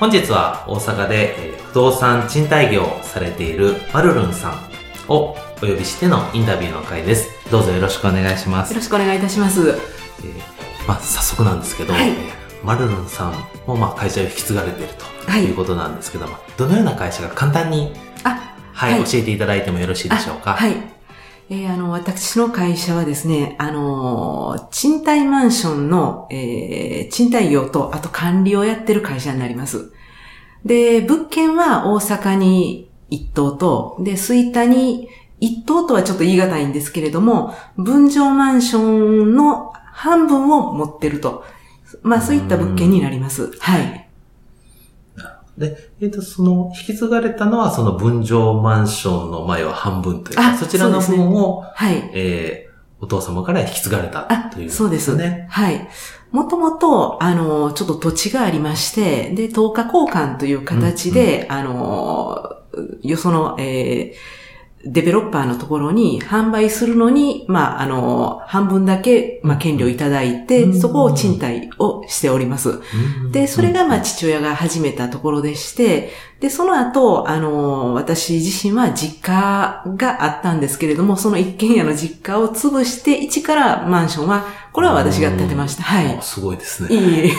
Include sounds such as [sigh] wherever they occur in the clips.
本日は大阪で不動産賃貸業をされているマルルンさんをお呼びしてのインタビューの回です。どうぞよろしくお願いします。よろしくお願いいたします。えー、まあ、早速なんですけど、はい、マルルンさんもまあ会社を引き継がれているということなんですけども、はい、どのような会社が簡単に、あはい、はい、教えていただいてもよろしいでしょうか？はい。えー、あの、私の会社はですね、あの、賃貸マンションの、えー、賃貸業と、あと管理をやってる会社になります。で、物件は大阪に一棟と、で、吹田に一棟とはちょっと言い難いんですけれども、分譲マンションの半分を持ってると。まあ、そういった物件になります。はい。で、えっ、ー、と、その、引き継がれたのは、その分譲マンションの前は半分というか、そちらの分を、ね、はい。えー、お父様から引き継がれたという、ね、そうですね。はい。もともと、あの、ちょっと土地がありまして、で、10日交換という形で、うんうん、あの、よその、えー、デベロッパーのところに販売するのに、まあ、あの、半分だけ、まあ、権利をいただいて、そこを賃貸をしております。で、それが、まあ、父親が始めたところでして、で、その後、あの、私自身は実家があったんですけれども、その一軒家の実家を潰して、一からマンションは、これは私が建てました。はい。すごいですね。いい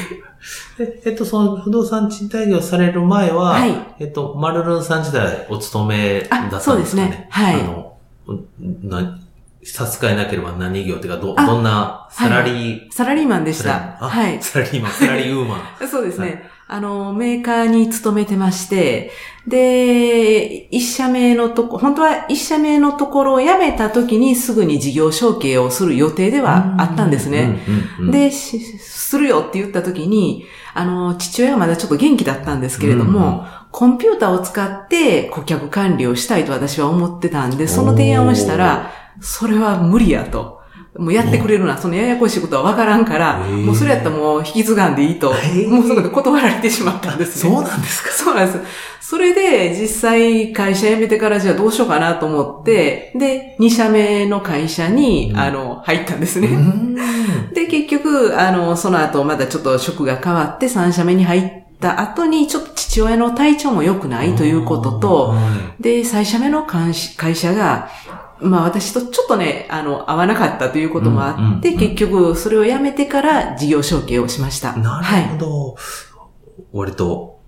え。で、えっと、その不動産賃貸業される前は、はい、えっと、マルルンさん時代お勤めだったんですかね？そうですね。はい。あの、な、差し支えなければ何業っていうか、ど、どんなサラリー、はい、サラリーマンでした。はい。サラリーマン、サラリーウーマン。[laughs] そうですね。あの、メーカーに勤めてまして、で、一社目のとこ、本当は一社目のところを辞めた時にすぐに事業承継をする予定ではあったんですね。で、するよって言った時に、あの、父親はまだちょっと元気だったんですけれども、コンピューターを使って顧客管理をしたいと私は思ってたんで、その提案をしたら、それは無理やと。もうやってくれるな、そのややこしいことはわからんから、もうそれやったらもう引き継がんでいいと、もうそこで断られてしまったんです。ね。そうなんですか。そうなんです。それで実際会社辞めてからじゃあどうしようかなと思って、で、2社目の会社に、あの、入ったんですね。で、結局、あの、その後まだちょっと職が変わって3社目に入った後に、ちょっと父親の体調も良くないということと、で、最初目の会社が、まあ私とちょっとね、あの、合わなかったということもあって、結局それをやめてから事業承継をしました。なるほど。はい、割と、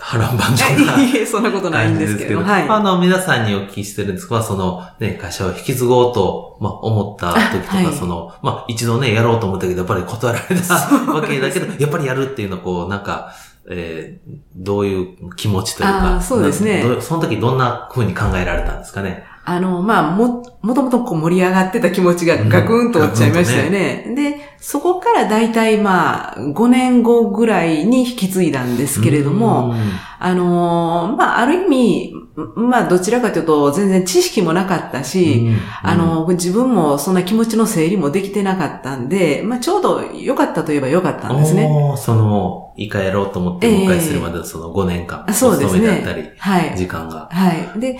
波乱万丈な。[laughs] いえ、そんなことないんですけど。はい。あの、皆さんにお聞きしてるんですが、その、ね、会社を引き継ごうと、まあ、思った時とか、はい、その、まあ、一度ね、やろうと思ったけど、やっぱり断られたわけだけど、やっぱりやるっていうのを、こう、なんか、えー、どういう気持ちというか、そうですね。その時どんな風に考えられたんですかね？あの、まあ、も、もともとこう盛り上がってた気持ちがガクンと落ちちゃいましたよね。うん、ね。で、そこからだいたいまあ、5年後ぐらいに引き継いだんですけれども、あの、まあ、ある意味、まあ、どちらかというと、全然知識もなかったし、あの、自分もそんな気持ちの整理もできてなかったんで、まあ、ちょうど良かったといえば良かったんですね。その、一回やろうと思って、もう一回するまでその5年間、そうですね。だったり、はい。時間が。はい。で、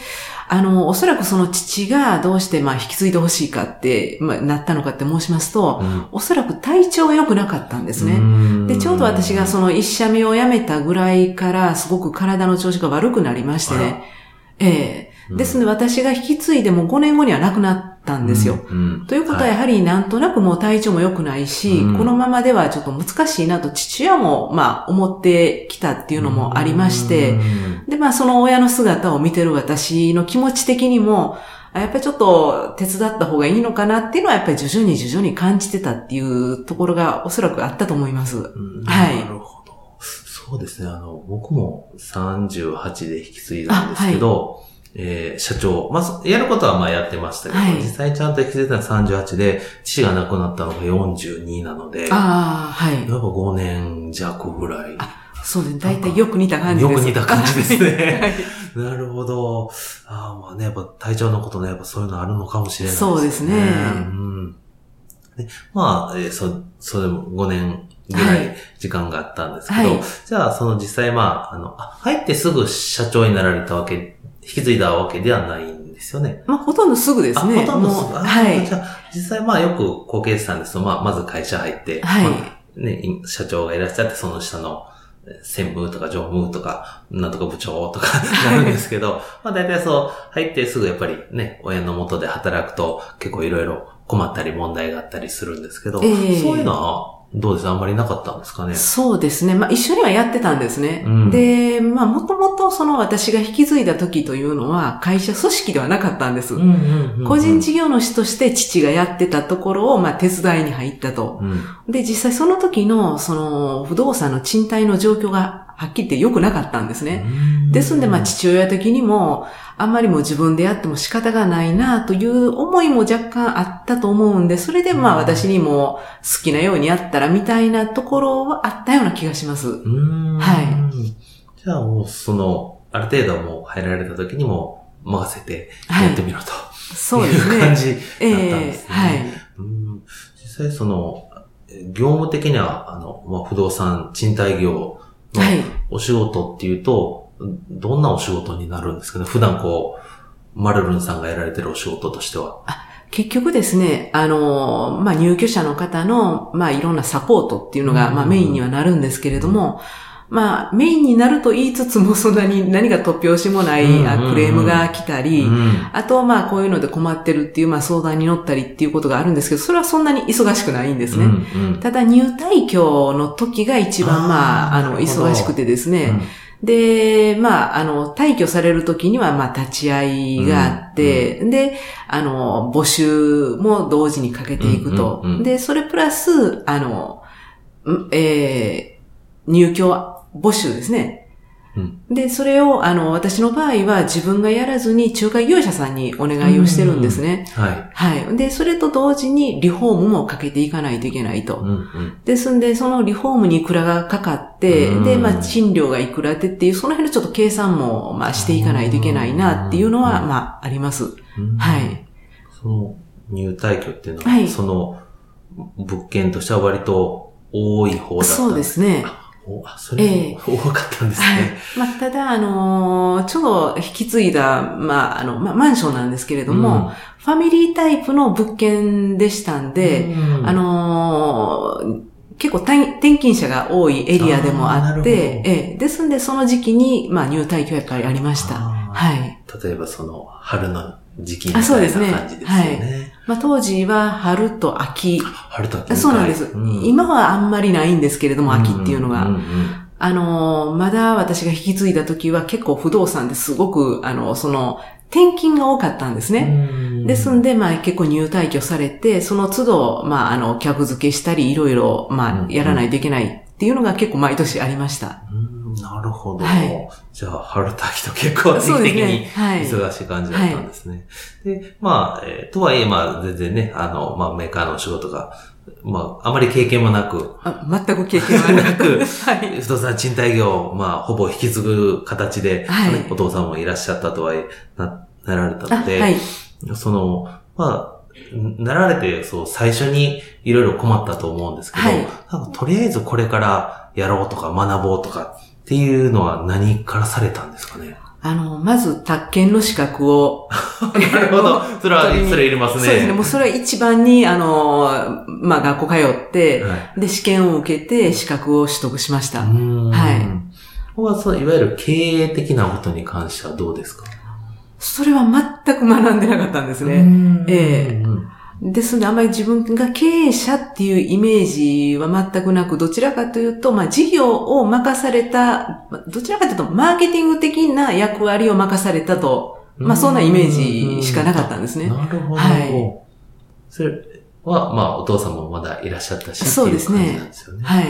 あの、おそらくその父がどうしてまあ引き継いでほしいかって、まあ、なったのかって申しますと、うん、おそらく体調が良くなかったんですね。で、ちょうど私がその一社目を辞めたぐらいから、すごく体の調子が悪くなりましてね。ええですので私が引き継いでも5年後には亡くなったんですよ。うん。ということはやはりなんとなくもう体調も良くないし、うんこのままではちょっと難しいなと父親もまあ思ってきたっていうのもありまして、うんでまあその親の姿を見てる私の気持ち的にも、あやっぱりちょっと手伝った方がいいのかなっていうのはやっぱり徐々に徐々に感じてたっていうところがおそらくあったと思います。うんはい。そうですね。あの、僕も38で引き継いだんですけど、えー社長、まあそ、やることはまあやってましたけど、はい実際ちゃんと引き継いだのは38で、父が亡くなったのが42なので、やっああ、はい。ぱ5年弱ぐらい。そうですね。大体よく似た感じです。よく似た感じですね [laughs] はいなるほど。ああ、まあね、やっぱ体調のことね、やっぱそういうのあるのかもしれないそうですねうん。でまあ、えーそ、それも5年ぐらはいい時間があったんですけど、はいじゃあ、その実際まあ、あの、あ入ってすぐ社長になられたわけ、引き継いだわけではないんですよね。まあ、ほとんどすぐですね。あ、ほとんどすぐ。はいじ。ゃあ、実際まあよく後継さんですと、まあ、まず会社入って、はいまあね、い社長がいらっしゃって、その下の、えー専務とか常務とか、なんとか部長とか [laughs] なるんですけど、まあ大体そう、入ってすぐやっぱりね、親の元で働くと結構いろいろ困ったり問題があったりするんですけど、ええそういうのはどうです？あんまりなかったんですかねそうですね。まあ、一緒にはやってたんですね。うんで、まあ、もともとその私が引き継いだ時というのは、会社組織ではなかったんです。個人事業主として父がやってたところを、まあ、手伝いに入ったと。うんで、実際その時の、その、不動産の賃貸の状況が、はっきり言って良くなかったんですね。ですんで、まあ、父親的にも、あんまりもう自分でやっても仕方がないなという思いも若干あったと思うんで、それでまあ私にも好きなようにやったらみたいなところはあったような気がします。うんはいじゃあもうその、ある程度もう入られた時にも任せてはいやってみろと。そうですいう感ね。じだったんえですね。えはい。うん実際その、え業務的には、あの、まあ、不動産賃貸業のはい。お仕事っていうと、どんなお仕事になるんですかね？普段こう、マルルンさんがやられてるお仕事としては。結局ですね、あの、まあ、入居者の方の、まあ、いろんなサポートっていうのが、うんまあ、メインにはなるんですけれども、まあ、メインになると言いつつも、そんなに [laughs] 何が突拍子もない、クレームが来たり、うん。あとはまあこういうので困ってるっていうまあ相談に乗ったりっていうことがあるんですけど、それはそんなに忙しくないんですね。うんうん。ただ入退去の時が一番まあ、あの、忙しくてですね。で、まあ、あの、退去される時にはまあ立ち会いがあって、で、あの、募集も同時にかけていくと。で、それプラス、あの、んえー入居募集ですね。うんで、それを、あの、私の場合は自分がやらずに仲介業者さんにお願いをしてるんですね。はい。はい。で、それと同時にリフォームもかけていかないといけないと。うんうんですんで、そのリフォームにいくらがかかって、うんで、まあ、賃料がいくらでっていう、その辺のちょっと計算も、まあ、していかないといけないなっていうのは、うんまあ、あります。うんはい。その入退去っていうのは、はいその物件としては割と多い方だったんそうですね。おあ、それも多かったんですはいね。。まあ、ただ、あのーちょうど引き継いだ、まあ、あの、まあ、マンションなんですけれども、ファミリータイプの物件でしたんで、うんあのー結構転転勤者が多いエリアでもあって、ええ、ですんでその時期に、まあ入退去やっぱりありました。あーはい。例えばその春の時期みたいなあそうですね感じですよね。まあ当時は春と秋。春と秋そうなんです、うん今はあんまりないんですけれども、秋っていうのが。んんあのーまだ私が引き継いだ時は結構不動産ですごく、あの、その、転勤が多かったんですね。うんですんで、まあ結構入退去されて、その都度、まああの、客付けしたり、いろいろ、まうんあやらないといけないっていうのが結構毎年ありました。うんなるほど。はいじゃあ、春と秋と結構定期的にはい。忙しい感じだったんですね。で、まあ、えーとはいえ、まあ、全然ね、あの、まあ、メーカーのお仕事が、まあ、あまり経験もなく、あ全く経験はなかったです。はい。不動産賃貸業を、まあ、ほぼ引き継ぐ形で、はいねお父さんもいらっしゃったとはいえ、な、なられたあので、はい。その、まあ、なられて、そう、最初にいろいろ困ったと思うんですけど、はいとりあえずこれからやろうとか学ぼうとかっていうのは何からされたんですかね？あの、まず、宅建の資格を。[laughs] なるほど。それは、それいりますね。そうですね。もうそれは一番に、あの、まあ、学校通って、はい。で、試験を受けて資格を取得しました。うんはい。ここはそう、いわゆる経営的なことに関してはどうですか？それは全く学んでなかったんですね。ええですので、あまり自分が経営者っていうイメージは全くなく、どちらかというと、まあ、事業を任された、どちらかというと、マーケティング的な役割を任されたと、まあ、そんなイメージしかなかったんですね。なるほど。はいそれは、まあ、お父さんもまだいらっしゃったし、そうですねですよね。はい。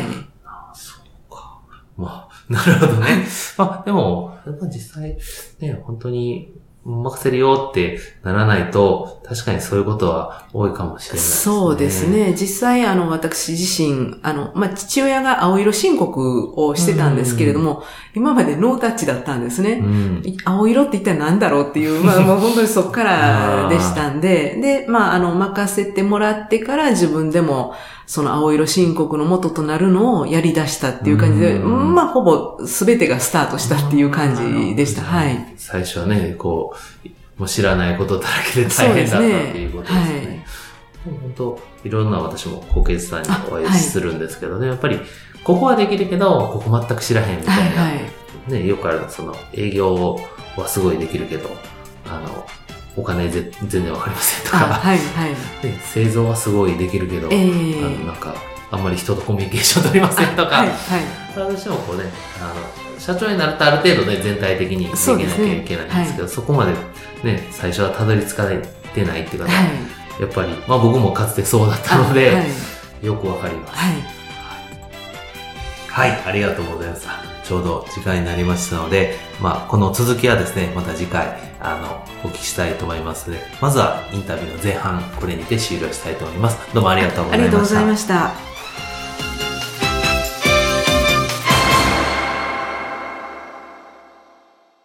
あそうか。まあ、なるほどね。[laughs] まあ、でも、やっぱ実際、ね、本当に、任せるよってならないと、確かにそういうことは多いかもしれないですね。そうです。ね。実際、あの、私自身、あの、まあ、父親が青色申告をしてたんですけれども、今までノータッチだったんですね。うん。青色って一体何だろうっていう、[laughs] まあもう本当にそっからでしたんで、で、まああの、任せてもらってから自分でも、その青色申告の元となるのをやり出したっていう感じで、うんまあほぼ全てがスタートしたっていう感じでした。はい。。最初はね、こう、もう知らないことだらけで大変だったっていうことですね。本当、いろんな私も高血さんにお会いするんですけどね、やっぱり、ここはできるけど、ここ全く知らへんみたはいいな、はい。ね、よくある、その、営業はすごいできるけど、あの、お金ぜ全然わかりませんとあ、か、はいはい。[laughs] ね、製造はすごいできるけど、ええあのなんか、あんまり人とコミュニケーション取りませんとか、はいはい。どうしてもこうね、あの、社長になるとある程度ね、全体的にできなきゃいけないんですけど、そこまでね、最初はたどり着かれてないっていう方、はい。やっぱり、まあ僕もかつてそうだったので。よくわかります。はい。はい、ありがとうございます。ちょうど時間になりましたので、まあ、この続きはですね、また次回、あの、お聞きしたいと思いますので、まずはインタビューの前半、これにて終了したいと思います。どうもありがとうございました。ありがとうございました。